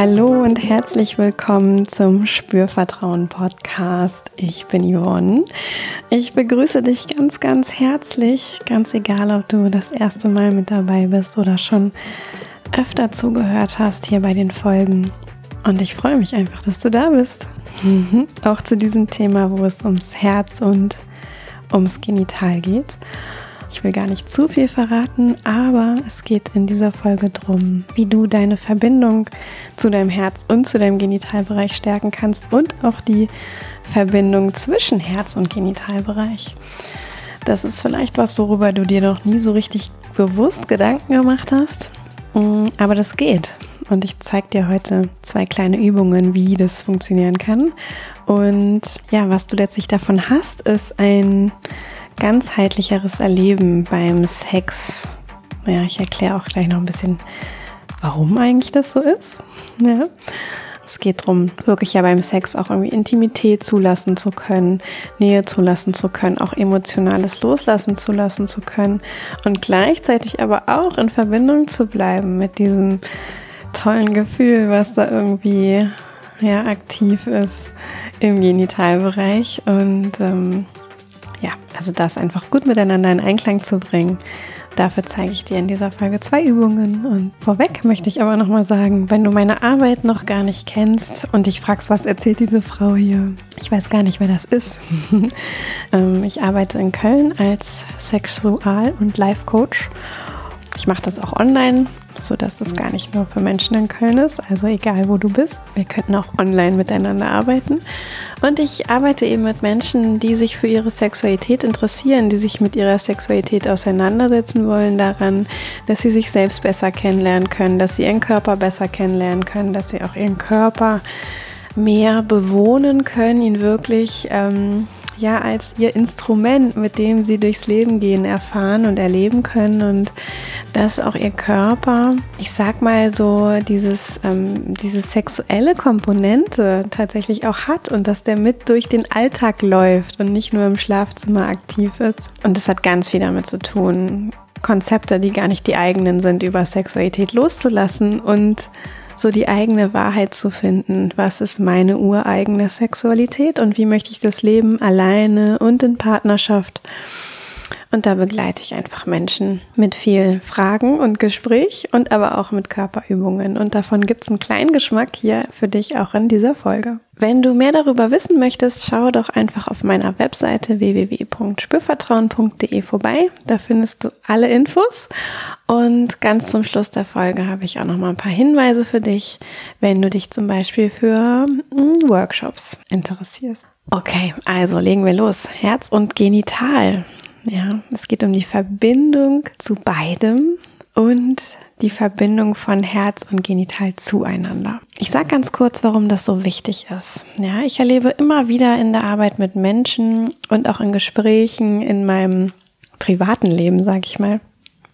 Hallo und herzlich willkommen zum Spürvertrauen Podcast. Ich bin Yvonne. Ich begrüße dich ganz, ganz herzlich, ganz egal, ob du das erste Mal mit dabei bist oder schon öfter zugehört hast hier bei den Folgen. Und ich freue mich einfach, dass du da bist. Auch zu diesem Thema, wo es ums Herz und ums Genital geht. Ich will gar nicht zu viel verraten, aber es geht in dieser Folge darum, wie du deine Verbindung zu deinem Herz und zu deinem Genitalbereich stärken kannst und auch die Verbindung zwischen Herz und Genitalbereich. Das ist vielleicht was, worüber du dir noch nie so richtig bewusst Gedanken gemacht hast, mm, aber das geht. Und ich zeige dir heute zwei kleine Übungen, wie das funktionieren kann. Und ja, was du letztlich davon hast, ist ein ganzheitlicheres Erleben beim Sex. Ja, ich erkläre auch gleich noch ein bisschen, warum eigentlich das so ist. Ja. Es geht darum, wirklich ja beim Sex auch irgendwie Intimität zulassen zu können, Nähe zulassen zu können, auch emotionales Loslassen zulassen zu können und gleichzeitig aber auch in Verbindung zu bleiben mit diesem tollen Gefühl, was da irgendwie ja, aktiv ist im Genitalbereich. Und ähm, ja, also das einfach gut miteinander in Einklang zu bringen. Dafür zeige ich dir in dieser Folge zwei Übungen. Und vorweg möchte ich aber nochmal sagen, wenn du meine Arbeit noch gar nicht kennst und dich fragst, was erzählt diese Frau hier? Ich weiß gar nicht, wer das ist. Ähm, ich arbeite in Köln als Sexual- und Life-Coach. Ich mache das auch online so dass es gar nicht nur für Menschen in Köln ist. Also egal, wo du bist, wir könnten auch online miteinander arbeiten. Und ich arbeite eben mit Menschen, die sich für ihre Sexualität interessieren, die sich mit ihrer Sexualität auseinandersetzen wollen daran, dass sie sich selbst besser kennenlernen können, dass sie ihren Körper besser kennenlernen können, dass sie auch ihren Körper mehr bewohnen können, ihn wirklich ähm, ja als ihr Instrument, mit dem sie durchs Leben gehen, erfahren und erleben können und dass auch ihr Körper, ich sag mal so, dieses, ähm, diese sexuelle Komponente tatsächlich auch hat und dass der mit durch den Alltag läuft und nicht nur im Schlafzimmer aktiv ist. Und das hat ganz viel damit zu tun, Konzepte, die gar nicht die eigenen sind, über Sexualität loszulassen und so die eigene Wahrheit zu finden. Was ist meine ureigene Sexualität und wie möchte ich das Leben alleine und in Partnerschaft? Und da begleite ich einfach Menschen mit viel Fragen und Gespräch und aber auch mit Körperübungen. Und davon gibt es einen kleinen Geschmack hier für dich auch in dieser Folge. Wenn du mehr darüber wissen möchtest, schau doch einfach auf meiner Webseite www.spürvertrauen.de vorbei. Da findest du alle Infos. Und ganz zum Schluss der Folge habe ich auch noch mal ein paar Hinweise für dich, wenn du dich zum Beispiel für hm, Workshops interessierst. Okay, also legen wir los. Herz und Genital. Ja, es geht um die Verbindung zu beidem und die Verbindung von Herz und Genital zueinander. Ich sage ganz kurz, warum das so wichtig ist. Ja, ich erlebe immer wieder in der Arbeit mit Menschen und auch in Gesprächen in meinem privaten Leben, sage ich mal,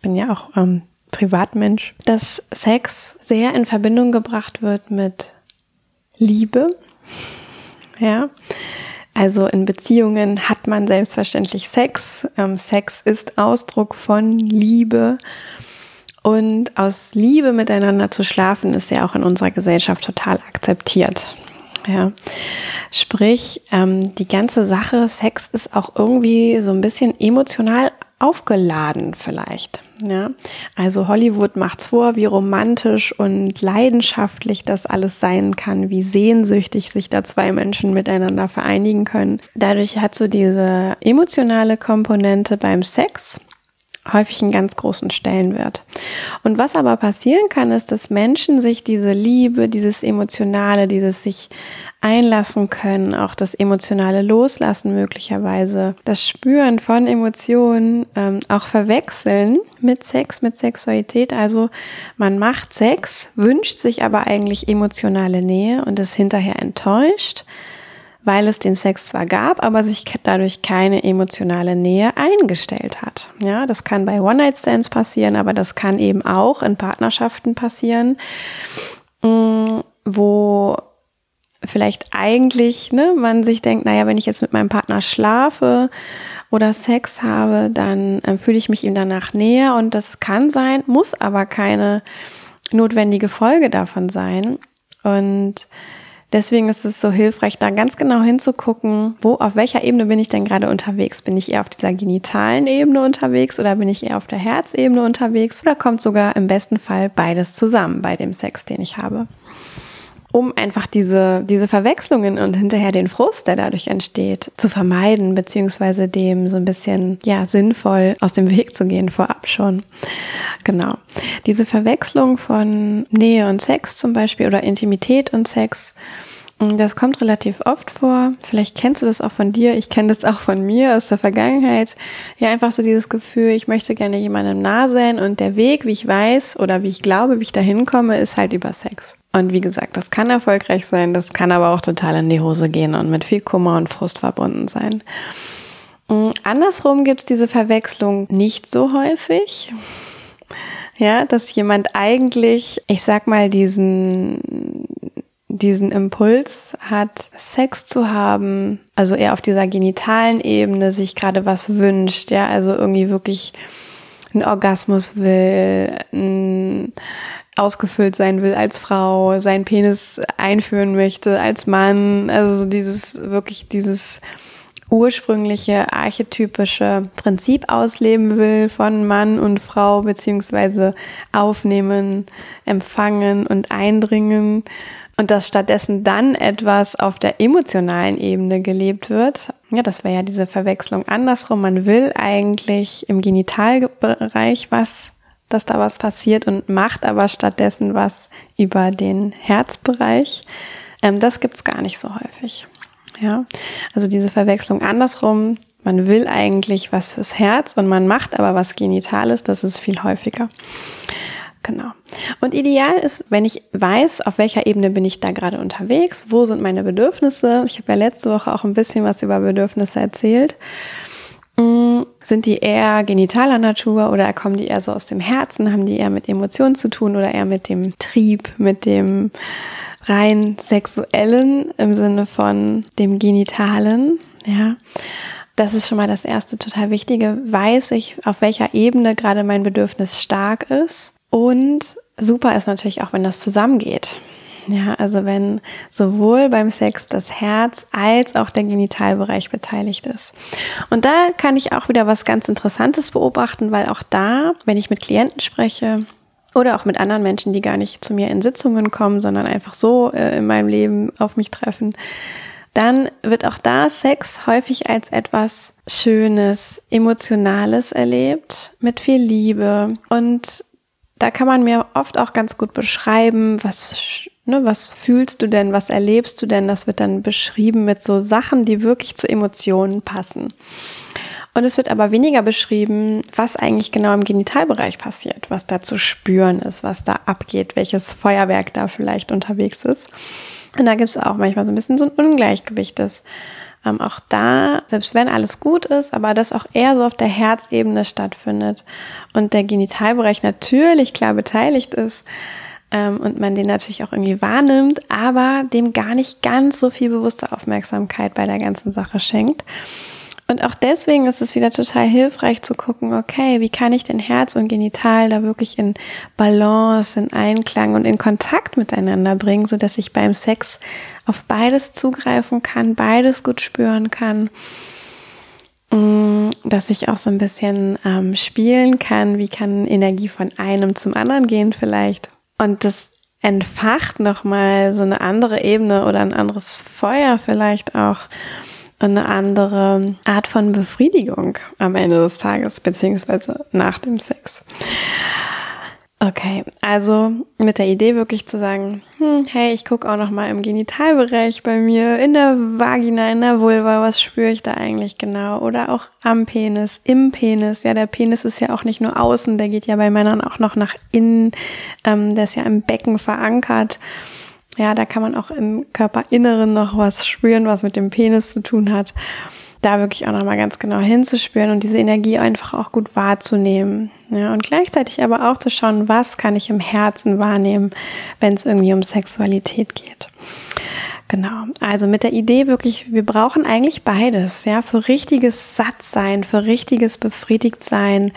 bin ja auch ähm, Privatmensch, dass Sex sehr in Verbindung gebracht wird mit Liebe. Ja, also in Beziehungen hat man selbstverständlich Sex. Ähm, Sex ist Ausdruck von Liebe. Und aus Liebe miteinander zu schlafen ist ja auch in unserer Gesellschaft total akzeptiert. Ja. Sprich, ähm, die ganze Sache Sex ist auch irgendwie so ein bisschen emotional aufgeladen vielleicht. Ja, also Hollywood macht's vor, wie romantisch und leidenschaftlich das alles sein kann, wie sehnsüchtig sich da zwei Menschen miteinander vereinigen können. Dadurch hat so diese emotionale Komponente beim Sex häufig einen ganz großen Stellenwert. Und was aber passieren kann, ist, dass Menschen sich diese Liebe, dieses Emotionale, dieses sich einlassen können, auch das emotionale Loslassen möglicherweise, das Spüren von Emotionen ähm, auch verwechseln mit Sex, mit Sexualität. Also man macht Sex, wünscht sich aber eigentlich emotionale Nähe und ist hinterher enttäuscht, weil es den Sex zwar gab, aber sich dadurch keine emotionale Nähe eingestellt hat. Ja, das kann bei One-Night-Stands passieren, aber das kann eben auch in Partnerschaften passieren, mm, wo vielleicht eigentlich, ne, man sich denkt, naja, wenn ich jetzt mit meinem Partner schlafe oder Sex habe, dann äh, fühle ich mich ihm danach näher und das kann sein, muss aber keine notwendige Folge davon sein, Und Deswegen ist es so hilfreich, da ganz genau hinzugucken, wo, auf welcher Ebene bin ich denn gerade unterwegs? Bin ich eher auf dieser genitalen Ebene unterwegs oder bin ich eher auf der Herzebene unterwegs? Oder kommt sogar im besten Fall beides zusammen bei dem Sex, den ich habe? Um einfach diese, diese Verwechslungen und hinterher den Frust, der dadurch entsteht, zu vermeiden, beziehungsweise dem so ein bisschen, ja, sinnvoll aus dem Weg zu gehen vorab schon. Genau. Diese Verwechslung von Nähe und Sex zum Beispiel oder Intimität und Sex, mm, das kommt relativ oft vor. Vielleicht kennst du das auch von dir. Ich kenne das auch von mir aus der Vergangenheit. Ja, einfach so dieses Gefühl, ich möchte gerne jemandem nah sein und der Weg, wie ich weiß oder wie ich glaube, wie ich da hinkomme, ist halt über Sex. Und wie gesagt, das kann erfolgreich sein, das kann aber auch total in die Hose gehen und mit viel Kummer und Frust verbunden sein. Mm, andersrum gibt es diese Verwechslung nicht so häufig. Ja, dass jemand eigentlich, ich sag mal, diesen, diesen Impuls hat, Sex zu haben, also eher auf dieser genitalen Ebene sich gerade was wünscht, ja, also irgendwie wirklich einen Orgasmus will, ein ausgefüllt sein will als Frau, seinen Penis einführen möchte als Mann, also so dieses wirklich dieses ursprüngliche archetypische Prinzip ausleben will von Mann und Frau beziehungsweise aufnehmen, empfangen und eindringen und dass stattdessen dann etwas auf der emotionalen Ebene gelebt wird. Ja, das wäre ja diese Verwechslung andersrum. Man will eigentlich im Genitalbereich was dass da was passiert und macht aber stattdessen was über den Herzbereich. Ähm, das gibt's gar nicht so häufig. Ja, also diese Verwechslung andersrum. Man will eigentlich was fürs Herz und man macht aber was Genitales. Das ist viel häufiger. Genau. Und ideal ist, wenn ich weiß, auf welcher Ebene bin ich da gerade unterwegs, wo sind meine Bedürfnisse. Ich habe ja letzte Woche auch ein bisschen was über Bedürfnisse erzählt. Mm, sind die eher genitaler Natur oder kommen die eher so aus dem Herzen? Haben die eher mit Emotionen zu tun oder eher mit dem Trieb, mit dem rein sexuellen im Sinne von dem genitalen? Ja. Das ist schon mal das erste total wichtige. Weiß ich, auf welcher Ebene gerade mein Bedürfnis stark ist. Und super ist natürlich auch, wenn das zusammengeht. Ja, also wenn sowohl beim Sex das Herz als auch der Genitalbereich beteiligt ist. Und da kann ich auch wieder was ganz Interessantes beobachten, weil auch da, wenn ich mit Klienten spreche, oder auch mit anderen Menschen, die gar nicht zu mir in Sitzungen kommen, sondern einfach so äh, in meinem Leben auf mich treffen, dann wird auch da Sex häufig als etwas Schönes, Emotionales erlebt, mit viel Liebe. Und da kann man mir oft auch ganz gut beschreiben, was Ne, was fühlst du denn, was erlebst du denn? Das wird dann beschrieben mit so Sachen, die wirklich zu Emotionen passen. Und es wird aber weniger beschrieben, was eigentlich genau im Genitalbereich passiert, was da zu spüren ist, was da abgeht, welches Feuerwerk da vielleicht unterwegs ist. Und da gibt es auch manchmal so ein bisschen so ein Ungleichgewicht, dass ähm, auch da, selbst wenn alles gut ist, aber das auch eher so auf der Herzebene stattfindet und der Genitalbereich natürlich klar beteiligt ist, ähm, und man den natürlich auch irgendwie wahrnimmt, aber dem gar nicht ganz so viel bewusste Aufmerksamkeit bei der ganzen Sache schenkt. Und auch deswegen ist es wieder total hilfreich zu gucken, okay, wie kann ich denn Herz und Genital da wirklich in Balance, in Einklang und in Kontakt miteinander bringen, so dass ich beim Sex auf beides zugreifen kann, beides gut spüren kann, mm, dass ich auch so ein bisschen ähm, spielen kann, wie kann Energie von einem zum anderen gehen vielleicht und das entfacht nochmal so eine andere Ebene oder ein anderes Feuer vielleicht auch eine andere Art von Befriedigung am Ende des Tages, beziehungsweise nach dem Sex. Okay, also mit der Idee wirklich zu sagen, hm, hey, ich gucke auch noch mal im Genitalbereich bei mir, in der Vagina, in der Vulva, was spüre ich da eigentlich genau? Oder auch am Penis, im Penis. Ja, der Penis ist ja auch nicht nur außen, der geht ja bei Männern auch noch nach innen. Ähm, der ist ja im Becken verankert. Ja, da kann man auch im Körperinneren noch was spüren, was mit dem Penis zu tun hat da wirklich auch nochmal ganz genau hinzuspüren und diese Energie einfach auch gut wahrzunehmen. Ja, und gleichzeitig aber auch zu schauen, was kann ich im Herzen wahrnehmen, wenn es irgendwie um Sexualität geht. Genau. Also mit der Idee wirklich, wir brauchen eigentlich beides, ja, für richtiges Sattsein, für richtiges Befriedigtsein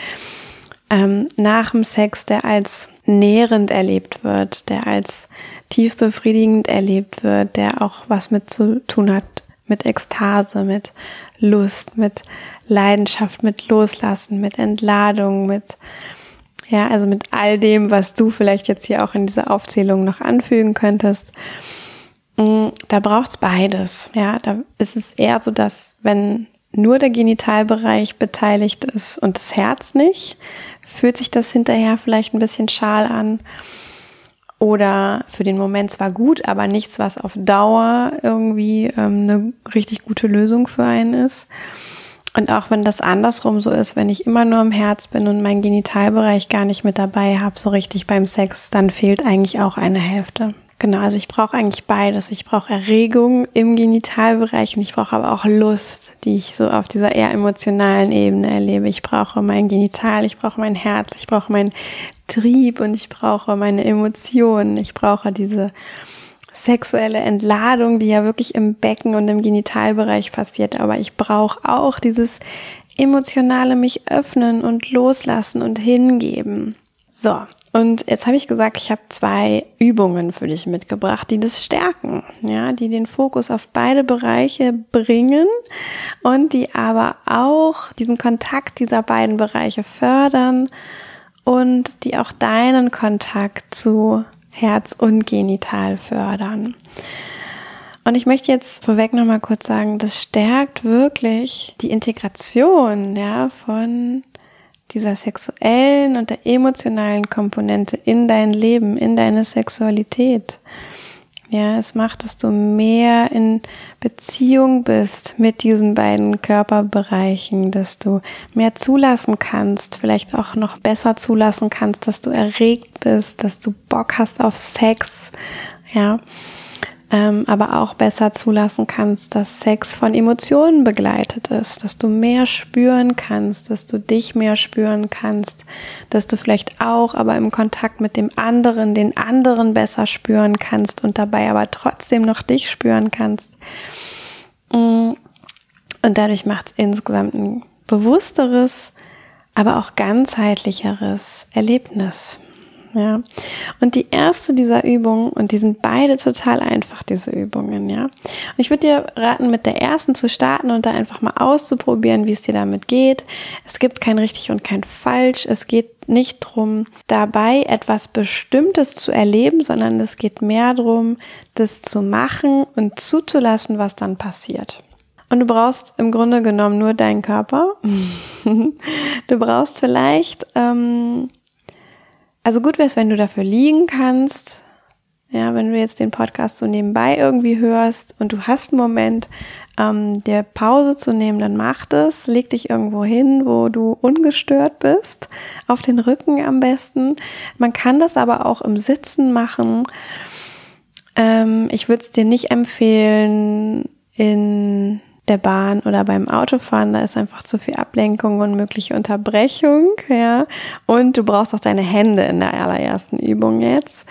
ähm, nach dem Sex, der als nährend erlebt wird, der als tief befriedigend erlebt wird, der auch was mit zu tun hat mit Ekstase, mit Lust, mit Leidenschaft, mit Loslassen, mit Entladung, mit ja, also mit all dem, was du vielleicht jetzt hier auch in dieser Aufzählung noch anfügen könntest. Mm, da braucht's beides. Ja, da ist es eher so, dass wenn nur der Genitalbereich beteiligt ist und das Herz nicht, fühlt sich das hinterher vielleicht ein bisschen schal an. Oder für den Moment zwar gut, aber nichts, was auf Dauer irgendwie ähm, eine richtig gute Lösung für einen ist. Und auch wenn das andersrum so ist, wenn ich immer nur im Herz bin und meinen Genitalbereich gar nicht mit dabei habe, so richtig beim Sex, dann fehlt eigentlich auch eine Hälfte. Genau, also ich brauche eigentlich beides. Ich brauche Erregung im Genitalbereich und ich brauche aber auch Lust, die ich so auf dieser eher emotionalen Ebene erlebe. Ich brauche mein Genital, ich brauche mein Herz, ich brauche meinen Trieb und ich brauche meine Emotionen. Ich brauche diese sexuelle Entladung, die ja wirklich im Becken und im Genitalbereich passiert. Aber ich brauche auch dieses emotionale mich öffnen und loslassen und hingeben. So, und jetzt habe ich gesagt, ich habe zwei Übungen für dich mitgebracht, die das stärken, ja, die den Fokus auf beide Bereiche bringen und die aber auch diesen Kontakt dieser beiden Bereiche fördern und die auch deinen Kontakt zu Herz und Genital fördern. Und ich möchte jetzt vorweg nochmal kurz sagen, das stärkt wirklich die Integration, ja, von dieser sexuellen und der emotionalen Komponente in dein Leben, in deine Sexualität. Ja, es macht, dass du mehr in Beziehung bist mit diesen beiden Körperbereichen, dass du mehr zulassen kannst, vielleicht auch noch besser zulassen kannst, dass du erregt bist, dass du Bock hast auf Sex, ja ähm, aber auch besser zulassen kannst, dass Sex von Emotionen begleitet ist, dass du mehr spüren kannst, dass du dich mehr spüren kannst, dass du vielleicht auch aber im Kontakt mit dem anderen, den anderen besser spüren kannst und dabei aber trotzdem noch dich spüren kannst. Mm. Und dadurch macht es insgesamt ein bewussteres, aber auch ganzheitlicheres Erlebnis. Ja. Und die erste dieser Übungen, und die sind beide total einfach, diese Übungen, ja. Und ich würde dir raten, mit der ersten zu starten und da einfach mal auszuprobieren, wie es dir damit geht. Es gibt kein richtig und kein falsch. Es geht nicht drum, dabei etwas Bestimmtes zu erleben, sondern es geht mehr drum, das zu machen und zuzulassen, was dann passiert. Und du brauchst im Grunde genommen nur deinen Körper. du brauchst vielleicht ähm, also gut wäre es, wenn du dafür liegen kannst. Ja, wenn du jetzt den Podcast so nebenbei irgendwie hörst und du hast einen Moment, ähm, dir Pause zu nehmen, dann mach das. Leg dich irgendwo hin, wo du ungestört bist. Auf den Rücken am besten. Man kann das aber auch im Sitzen machen. Ähm, ich würde es dir nicht empfehlen, in der Bahn oder beim Autofahren, da ist einfach zu viel Ablenkung und mögliche Unterbrechung, ja. Und du brauchst auch deine Hände in der allerersten Übung jetzt.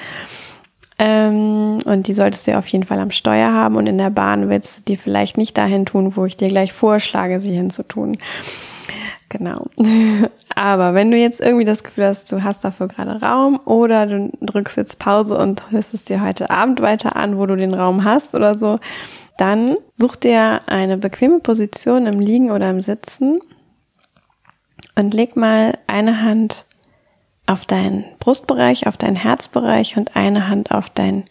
Ähm, und die solltest du ja auf jeden Fall am Steuer haben und in der Bahn willst du die vielleicht nicht dahin tun, wo ich dir gleich vorschlage, sie hinzutun. Genau. Aber wenn du jetzt irgendwie das Gefühl hast, du hast dafür gerade Raum oder du drückst jetzt Pause und hörst es dir heute Abend weiter an, wo du den Raum hast oder so, dann such dir eine bequeme Position im Liegen oder im Sitzen und leg mal eine Hand auf deinen Brustbereich, auf deinen Herzbereich und eine Hand auf deinen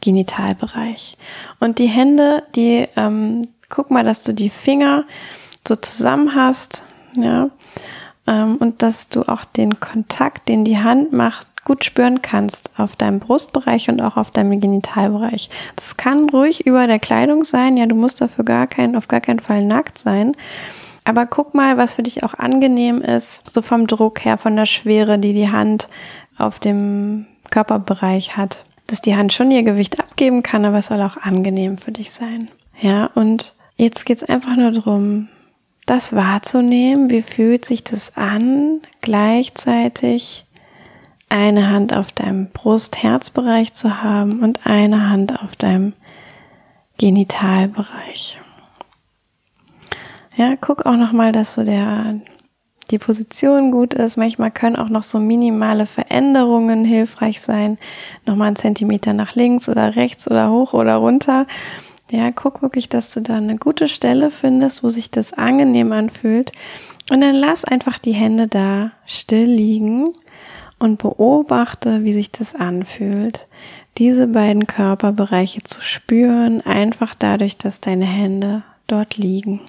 Genitalbereich. Und die Hände, die, ähm, guck mal, dass du die Finger so zusammen hast, ja, ähm, und dass du auch den Kontakt, den die Hand macht, gut spüren kannst auf deinem Brustbereich und auch auf deinem Genitalbereich. Das kann ruhig über der Kleidung sein. Ja, du musst dafür gar keinen, auf gar keinen Fall nackt sein. Aber guck mal, was für dich auch angenehm ist, so vom Druck her, von der Schwere, die die Hand auf dem Körperbereich hat. Dass die Hand schon ihr Gewicht abgeben kann, aber es soll auch angenehm für dich sein. Ja, und jetzt geht's einfach nur darum, das wahrzunehmen. Wie fühlt sich das an, gleichzeitig eine Hand auf deinem Brust-Herzbereich zu haben und eine Hand auf deinem Genitalbereich. Ja, guck auch nochmal, dass so der, die Position gut ist. Manchmal können auch noch so minimale Veränderungen hilfreich sein. Nochmal einen Zentimeter nach links oder rechts oder hoch oder runter. Ja, guck wirklich, dass du da eine gute Stelle findest, wo sich das angenehm anfühlt. Und dann lass einfach die Hände da still liegen und beobachte, wie sich das anfühlt. Diese beiden Körperbereiche zu spüren, einfach dadurch, dass deine Hände dort liegen.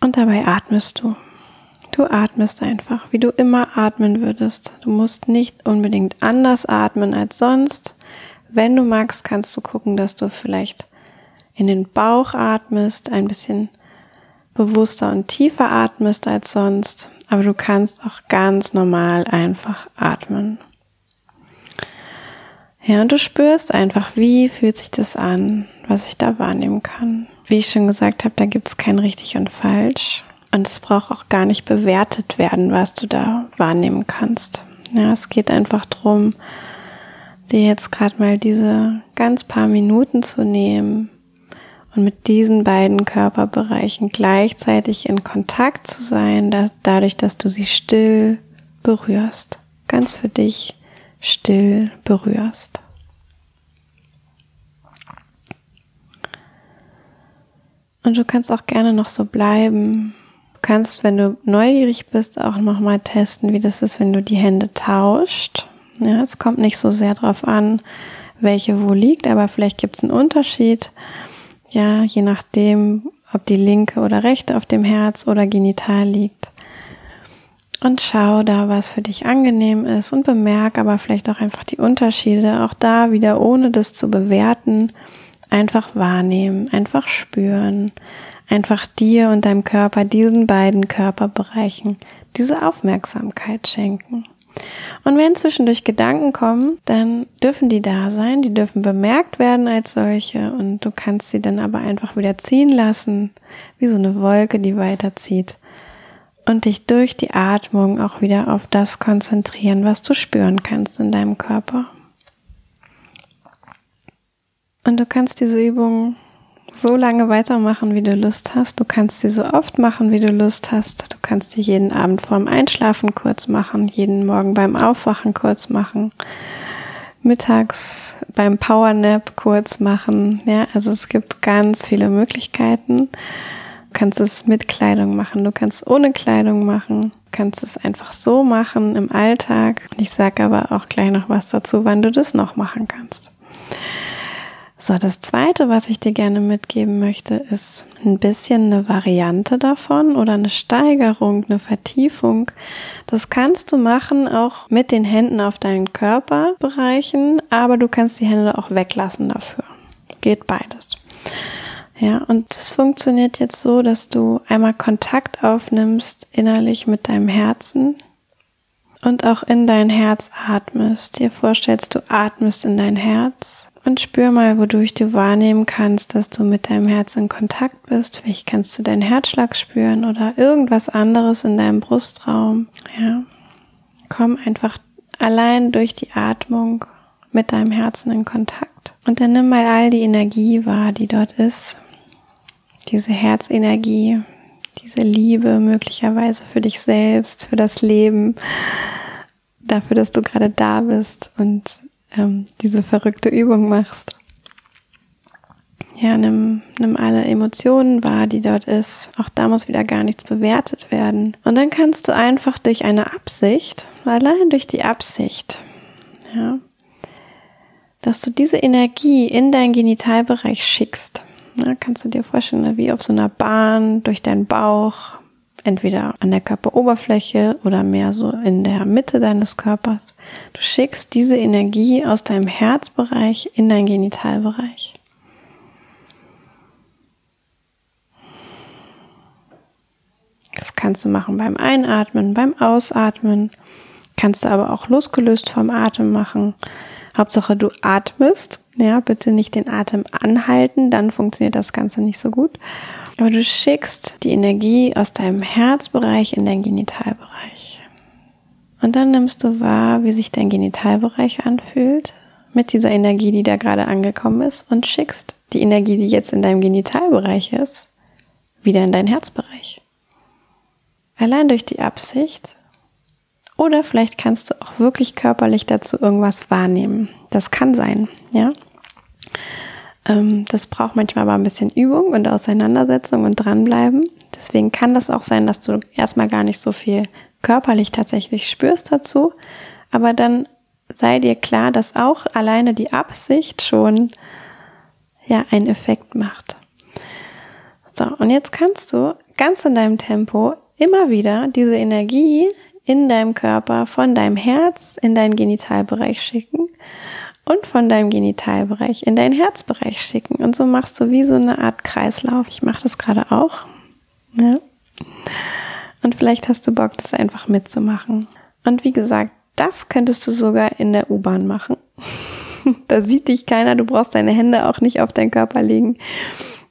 Und dabei atmest du. Du atmest einfach, wie du immer atmen würdest. Du musst nicht unbedingt anders atmen als sonst. Wenn du magst, kannst du gucken, dass du vielleicht in den Bauch atmest, ein bisschen bewusster und tiefer atmest als sonst, aber du kannst auch ganz normal einfach atmen. Ja, und du spürst einfach, wie fühlt sich das an, was ich da wahrnehmen kann. Wie ich schon gesagt habe, da gibt es kein richtig und falsch. Und es braucht auch gar nicht bewertet werden, was du da wahrnehmen kannst. Ja, es geht einfach drum, dir jetzt gerade mal diese ganz paar Minuten zu nehmen, und mit diesen beiden Körperbereichen gleichzeitig in Kontakt zu sein, da, dadurch, dass du sie still berührst, ganz für dich still berührst. Und du kannst auch gerne noch so bleiben. Du kannst, wenn du neugierig bist, auch noch mal testen, wie das ist, wenn du die Hände tauscht. Ja, es kommt nicht so sehr drauf an, welche wo liegt, aber vielleicht gibt es einen Unterschied ja, je nachdem, ob die linke oder rechte auf dem Herz oder genital liegt. Und schau da, was für dich angenehm ist und bemerk aber vielleicht auch einfach die Unterschiede. Auch da wieder, ohne das zu bewerten, einfach wahrnehmen, einfach spüren, einfach dir und deinem Körper, diesen beiden Körperbereichen, diese Aufmerksamkeit schenken. Und wenn zwischendurch Gedanken kommen, dann dürfen die da sein, die dürfen bemerkt werden als solche und du kannst sie dann aber einfach wieder ziehen lassen, wie so eine Wolke, die weiterzieht und dich durch die Atmung auch wieder auf das konzentrieren, was du spüren kannst in deinem Körper. Und du kannst diese Übung so lange weitermachen, wie du Lust hast. Du kannst sie so oft machen, wie du Lust hast. Du kannst sie jeden Abend vorm Einschlafen kurz machen, jeden Morgen beim Aufwachen kurz machen, mittags beim Powernap kurz machen. Ja, also es gibt ganz viele Möglichkeiten. Du kannst es mit Kleidung machen, du kannst ohne Kleidung machen, du kannst es einfach so machen im Alltag. Und ich sage aber auch gleich noch was dazu, wann du das noch machen kannst. So, das zweite, was ich dir gerne mitgeben möchte, ist ein bisschen eine Variante davon oder eine Steigerung, eine Vertiefung. Das kannst du machen auch mit den Händen auf deinen Körperbereichen, aber du kannst die Hände auch weglassen dafür. Geht beides. Ja, und das funktioniert jetzt so, dass du einmal Kontakt aufnimmst innerlich mit deinem Herzen und auch in dein Herz atmest. Dir vorstellst, du atmest in dein Herz und spür mal, wodurch du wahrnehmen kannst, dass du mit deinem Herz in Kontakt bist. Vielleicht kannst du deinen Herzschlag spüren oder irgendwas anderes in deinem Brustraum. Ja. Komm einfach allein durch die Atmung mit deinem Herzen in Kontakt. Und dann nimm mal all die Energie wahr, die dort ist. Diese Herzenergie, diese Liebe möglicherweise für dich selbst, für das Leben, dafür, dass du gerade da bist und ähm, diese verrückte Übung machst. Ja, nimm, nimm alle Emotionen wahr, die dort ist. Auch da muss wieder gar nichts bewertet werden. Und dann kannst du einfach durch eine Absicht, allein durch die Absicht, ja, dass du diese Energie in deinen Genitalbereich schickst. Ja, kannst du dir vorstellen, wie auf so einer Bahn durch deinen Bauch, entweder an der Körperoberfläche oder mehr so in der Mitte deines Körpers. Du schickst diese Energie aus deinem Herzbereich in deinen Genitalbereich. Das kannst du machen beim Einatmen, beim Ausatmen. Kannst du aber auch losgelöst vom Atem machen. Hauptsache du atmest. Ja, bitte nicht den Atem anhalten, dann funktioniert das Ganze nicht so gut. Aber du schickst die Energie aus deinem Herzbereich in deinen Genitalbereich. Und dann nimmst du wahr, wie sich dein Genitalbereich anfühlt mit dieser Energie, die da gerade angekommen ist und schickst die Energie, die jetzt in deinem Genitalbereich ist, wieder in deinen Herzbereich. allein durch die Absicht. Oder vielleicht kannst du auch wirklich körperlich dazu irgendwas wahrnehmen. Das kann sein, ja. Ähm, das braucht manchmal aber ein bisschen Übung und Auseinandersetzung und dranbleiben. Deswegen kann das auch sein, dass du erstmal gar nicht so viel körperlich tatsächlich spürst dazu. Aber dann sei dir klar, dass auch alleine die Absicht schon ja einen Effekt macht. So, und jetzt kannst du ganz in deinem Tempo immer wieder diese Energie in deinem Körper von deinem Herz in deinen Genitalbereich schicken und von deinem Genitalbereich in deinen Herzbereich schicken. Und so machst du wie so eine Art Kreislauf. Ich mache das gerade auch. Ja. Und vielleicht hast du Bock, das einfach mitzumachen. Und wie gesagt, das könntest du sogar in der U-Bahn machen. da sieht dich keiner, du brauchst deine Hände auch nicht auf deinen Körper legen,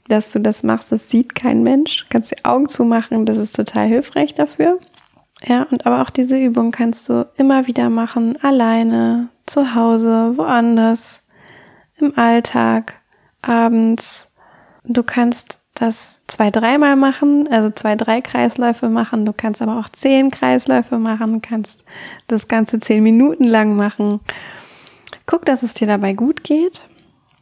dass du das machst. Das sieht kein Mensch. Du kannst die Augen zumachen, das ist total hilfreich dafür. Ja, und aber auch diese Übung kannst du immer wieder machen, alleine, zu Hause, woanders, im Alltag, abends. Du kannst das zwei, dreimal machen, also zwei, drei Kreisläufe machen. Du kannst aber auch zehn Kreisläufe machen, kannst das Ganze zehn Minuten lang machen. Guck, dass es dir dabei gut geht,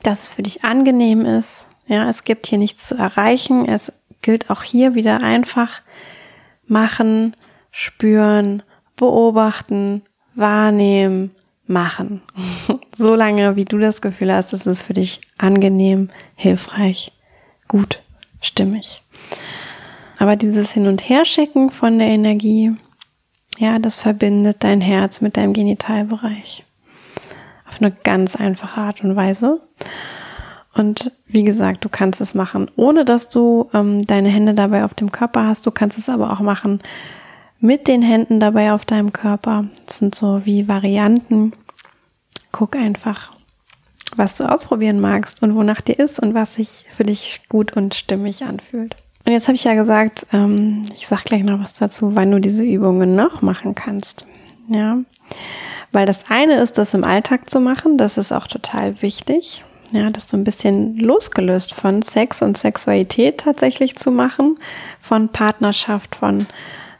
dass es für dich angenehm ist. Ja, es gibt hier nichts zu erreichen. Es gilt auch hier wieder einfach machen, spüren, beobachten, wahrnehmen, machen. so lange, wie du das Gefühl hast, ist es für dich angenehm, hilfreich, gut, stimmig. Aber dieses Hin- und Herschicken von der Energie, ja, das verbindet dein Herz mit deinem Genitalbereich. Auf eine ganz einfache Art und Weise. Und wie gesagt, du kannst es machen, ohne dass du ähm, deine Hände dabei auf dem Körper hast. Du kannst es aber auch machen, mit den Händen dabei auf deinem Körper. Das sind so wie Varianten. Guck einfach, was du ausprobieren magst und wonach dir ist und was sich für dich gut und stimmig anfühlt. Und jetzt habe ich ja gesagt, ähm, ich sag gleich noch was dazu, wann du diese Übungen noch machen kannst. Ja, weil das eine ist, das im Alltag zu machen. Das ist auch total wichtig. Ja, das so ein bisschen losgelöst von Sex und Sexualität tatsächlich zu machen, von Partnerschaft, von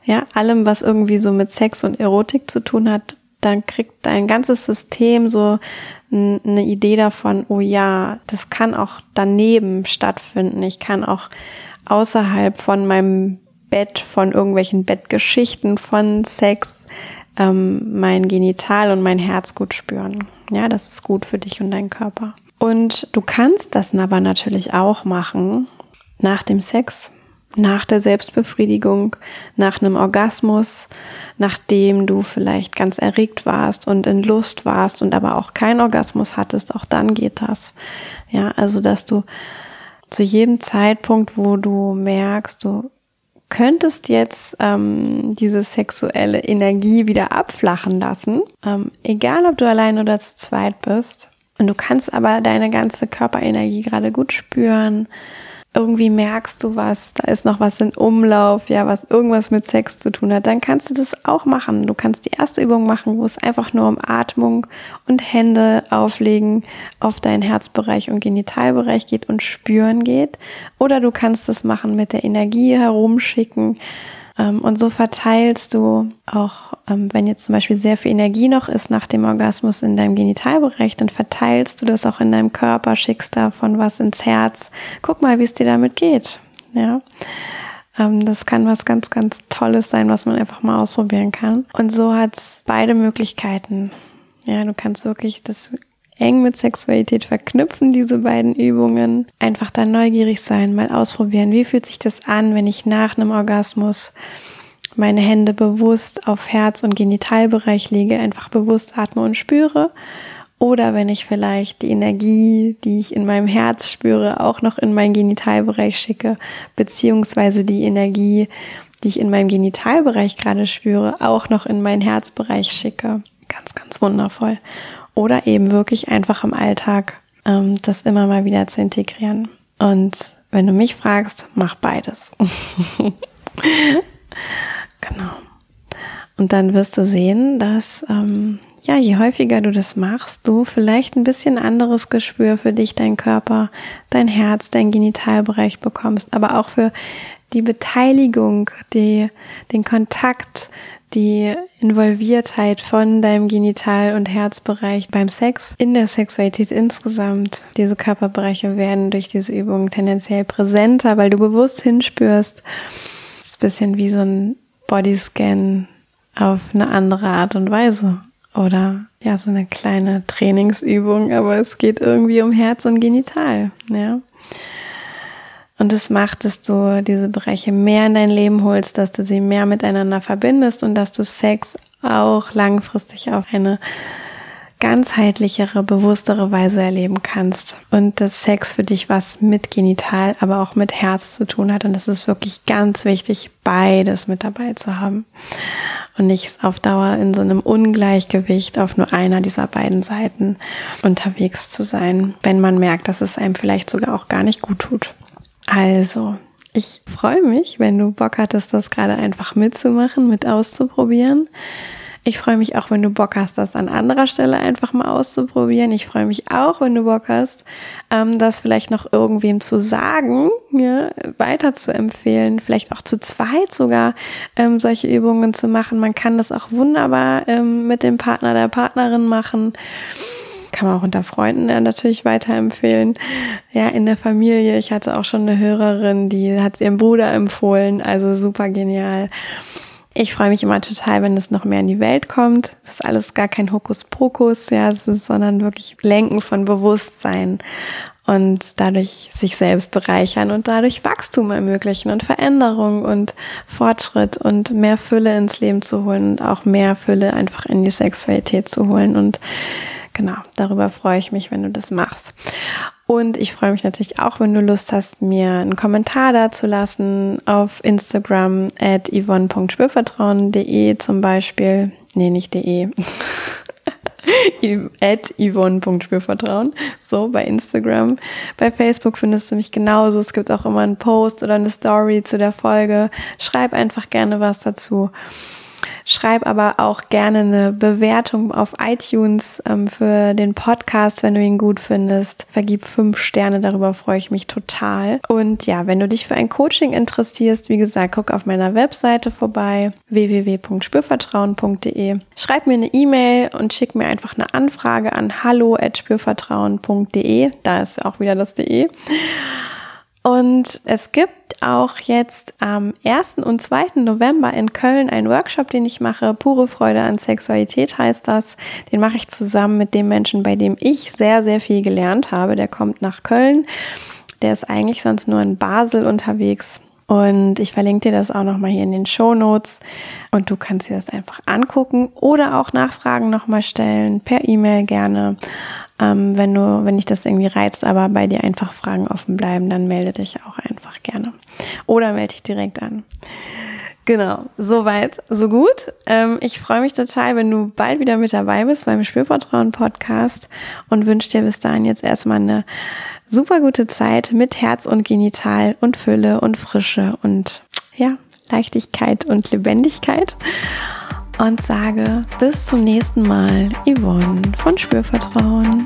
ja, allem, was irgendwie so mit Sex und Erotik zu tun hat, dann kriegt dein ganzes System so eine Idee davon, oh ja, das kann auch daneben stattfinden. Ich kann auch außerhalb von meinem Bett, von irgendwelchen Bettgeschichten, von Sex, ähm, mein Genital und mein Herz gut spüren. Ja, das ist gut für dich und deinen Körper. Und du kannst das aber natürlich auch machen nach dem Sex nach der Selbstbefriedigung, nach einem Orgasmus, nachdem du vielleicht ganz erregt warst und in Lust warst und aber auch keinen Orgasmus hattest, auch dann geht das. Ja, also dass du zu jedem Zeitpunkt, wo du merkst, du könntest jetzt ähm, diese sexuelle Energie wieder abflachen lassen, ähm, egal ob du allein oder zu zweit bist, und du kannst aber deine ganze Körperenergie gerade gut spüren, irgendwie merkst du was, da ist noch was in Umlauf, ja, was irgendwas mit Sex zu tun hat, dann kannst du das auch machen. Du kannst die erste Übung machen, wo es einfach nur um Atmung und Hände auflegen auf deinen Herzbereich und Genitalbereich geht und spüren geht. Oder du kannst das machen mit der Energie herumschicken und so verteilst du auch, ähm, wenn jetzt zum Beispiel sehr viel Energie noch ist nach dem Orgasmus in deinem Genitalbereich, dann verteilst du das auch in deinem Körper, schickst davon was ins Herz. Guck mal, wie es dir damit geht. Ja. Ähm, das kann was ganz, ganz Tolles sein, was man einfach mal ausprobieren kann. Und so hat's beide Möglichkeiten. Ja, du kannst wirklich das eng mit Sexualität verknüpfen, diese beiden Übungen. Einfach da neugierig sein, mal ausprobieren. Wie fühlt sich das an, wenn ich nach einem Orgasmus meine Hände bewusst auf Herz- und Genitalbereich lege, einfach bewusst atme und spüre? Oder wenn ich vielleicht die Energie, die ich in meinem Herz spüre, auch noch in meinen Genitalbereich schicke, beziehungsweise die Energie, die ich in meinem Genitalbereich gerade spüre, auch noch in meinen Herzbereich schicke. Ganz, ganz wundervoll oder eben wirklich einfach im Alltag ähm, das immer mal wieder zu integrieren. Und wenn du mich fragst, mach beides. genau. Und dann wirst du sehen, dass ähm, ja, je häufiger du das machst, du vielleicht ein bisschen anderes Gespür für dich, dein Körper, dein Herz, dein Genitalbereich bekommst, aber auch für die Beteiligung, die, den Kontakt, die Involviertheit von deinem Genital- und Herzbereich beim Sex, in der Sexualität insgesamt. Diese Körperbereiche werden durch diese Übungen tendenziell präsenter, weil du bewusst hinspürst. Das ist ein bisschen wie so ein Bodyscan auf eine andere Art und Weise. Oder ja, so eine kleine Trainingsübung, aber es geht irgendwie um Herz und Genital, ja. Und es macht, dass du diese Bereiche mehr in dein Leben holst, dass du sie mehr miteinander verbindest und dass du Sex auch langfristig auf eine ganzheitlichere, bewusstere Weise erleben kannst. Und dass Sex für dich was mit Genital, aber auch mit Herz zu tun hat. Und es ist wirklich ganz wichtig, beides mit dabei zu haben. Und nicht auf Dauer in so einem Ungleichgewicht auf nur einer dieser beiden Seiten unterwegs zu sein, wenn man merkt, dass es einem vielleicht sogar auch gar nicht gut tut. Also, ich freue mich, wenn du Bock hattest, das gerade einfach mitzumachen, mit auszuprobieren. Ich freue mich auch, wenn du Bock hast, das an anderer Stelle einfach mal auszuprobieren. Ich freue mich auch, wenn du Bock hast, ähm, das vielleicht noch irgendwem zu sagen, weiter zu empfehlen, vielleicht auch zu zweit sogar ähm, solche Übungen zu machen. Man kann das auch wunderbar ähm, mit dem Partner, der Partnerin machen kann man auch unter Freunden natürlich weiterempfehlen. Ja, in der Familie. Ich hatte auch schon eine Hörerin, die hat es ihrem Bruder empfohlen. Also super genial. Ich freue mich immer total, wenn es noch mehr in die Welt kommt. Das ist alles gar kein Hokuspokus, ja, es ist, sondern wirklich Lenken von Bewusstsein und dadurch sich selbst bereichern und dadurch Wachstum ermöglichen und Veränderung und Fortschritt und mehr Fülle ins Leben zu holen und auch mehr Fülle einfach in die Sexualität zu holen und genau, darüber freue ich mich, wenn du das machst. Und ich freue mich natürlich auch, wenn du Lust hast, mir einen Kommentar da zu lassen auf Instagram at yvonne.spürvertrauen.de zum Beispiel. Nee, nicht de. at yvonne.spürvertrauen. So, bei Instagram. Bei Facebook findest du mich genauso. Es gibt auch immer einen Post oder eine Story zu der Folge. Schreib einfach gerne was dazu. Schreib aber auch gerne eine Bewertung auf iTunes ähm, für den Podcast, wenn du ihn gut findest. Vergib fünf Sterne, darüber freue ich mich total. Und ja, wenn du dich für ein Coaching interessierst, wie gesagt, guck auf meiner Webseite vorbei, www.spürvertrauen.de. Schreib mir eine E-Mail und schick mir einfach eine Anfrage an hallo@spürvertrauen.de. Da ist auch wieder das de. Und es gibt auch jetzt am 1. und 2. November in Köln einen Workshop, den ich mache. Pure Freude an Sexualität heißt das. Den mache ich zusammen mit dem Menschen, bei dem ich sehr, sehr viel gelernt habe. Der kommt nach Köln. Der ist eigentlich sonst nur in Basel unterwegs. Und ich verlinke dir das auch nochmal hier in den Show Notes. Und du kannst dir das einfach angucken oder auch Nachfragen nochmal stellen, per E-Mail gerne. Ähm, wenn du, wenn dich das irgendwie reizt, aber bei dir einfach Fragen offen bleiben, dann melde dich auch einfach gerne. Oder melde dich direkt an. Genau, soweit, so gut. Ähm, ich freue mich total, wenn du bald wieder mit dabei bist beim Spürvertrauen Podcast und wünsche dir bis dahin jetzt erstmal eine super gute Zeit mit Herz und Genital und Fülle und Frische und ja, Leichtigkeit und Lebendigkeit und sage bis zum nächsten Mal, Yvonne von Spürvertrauen.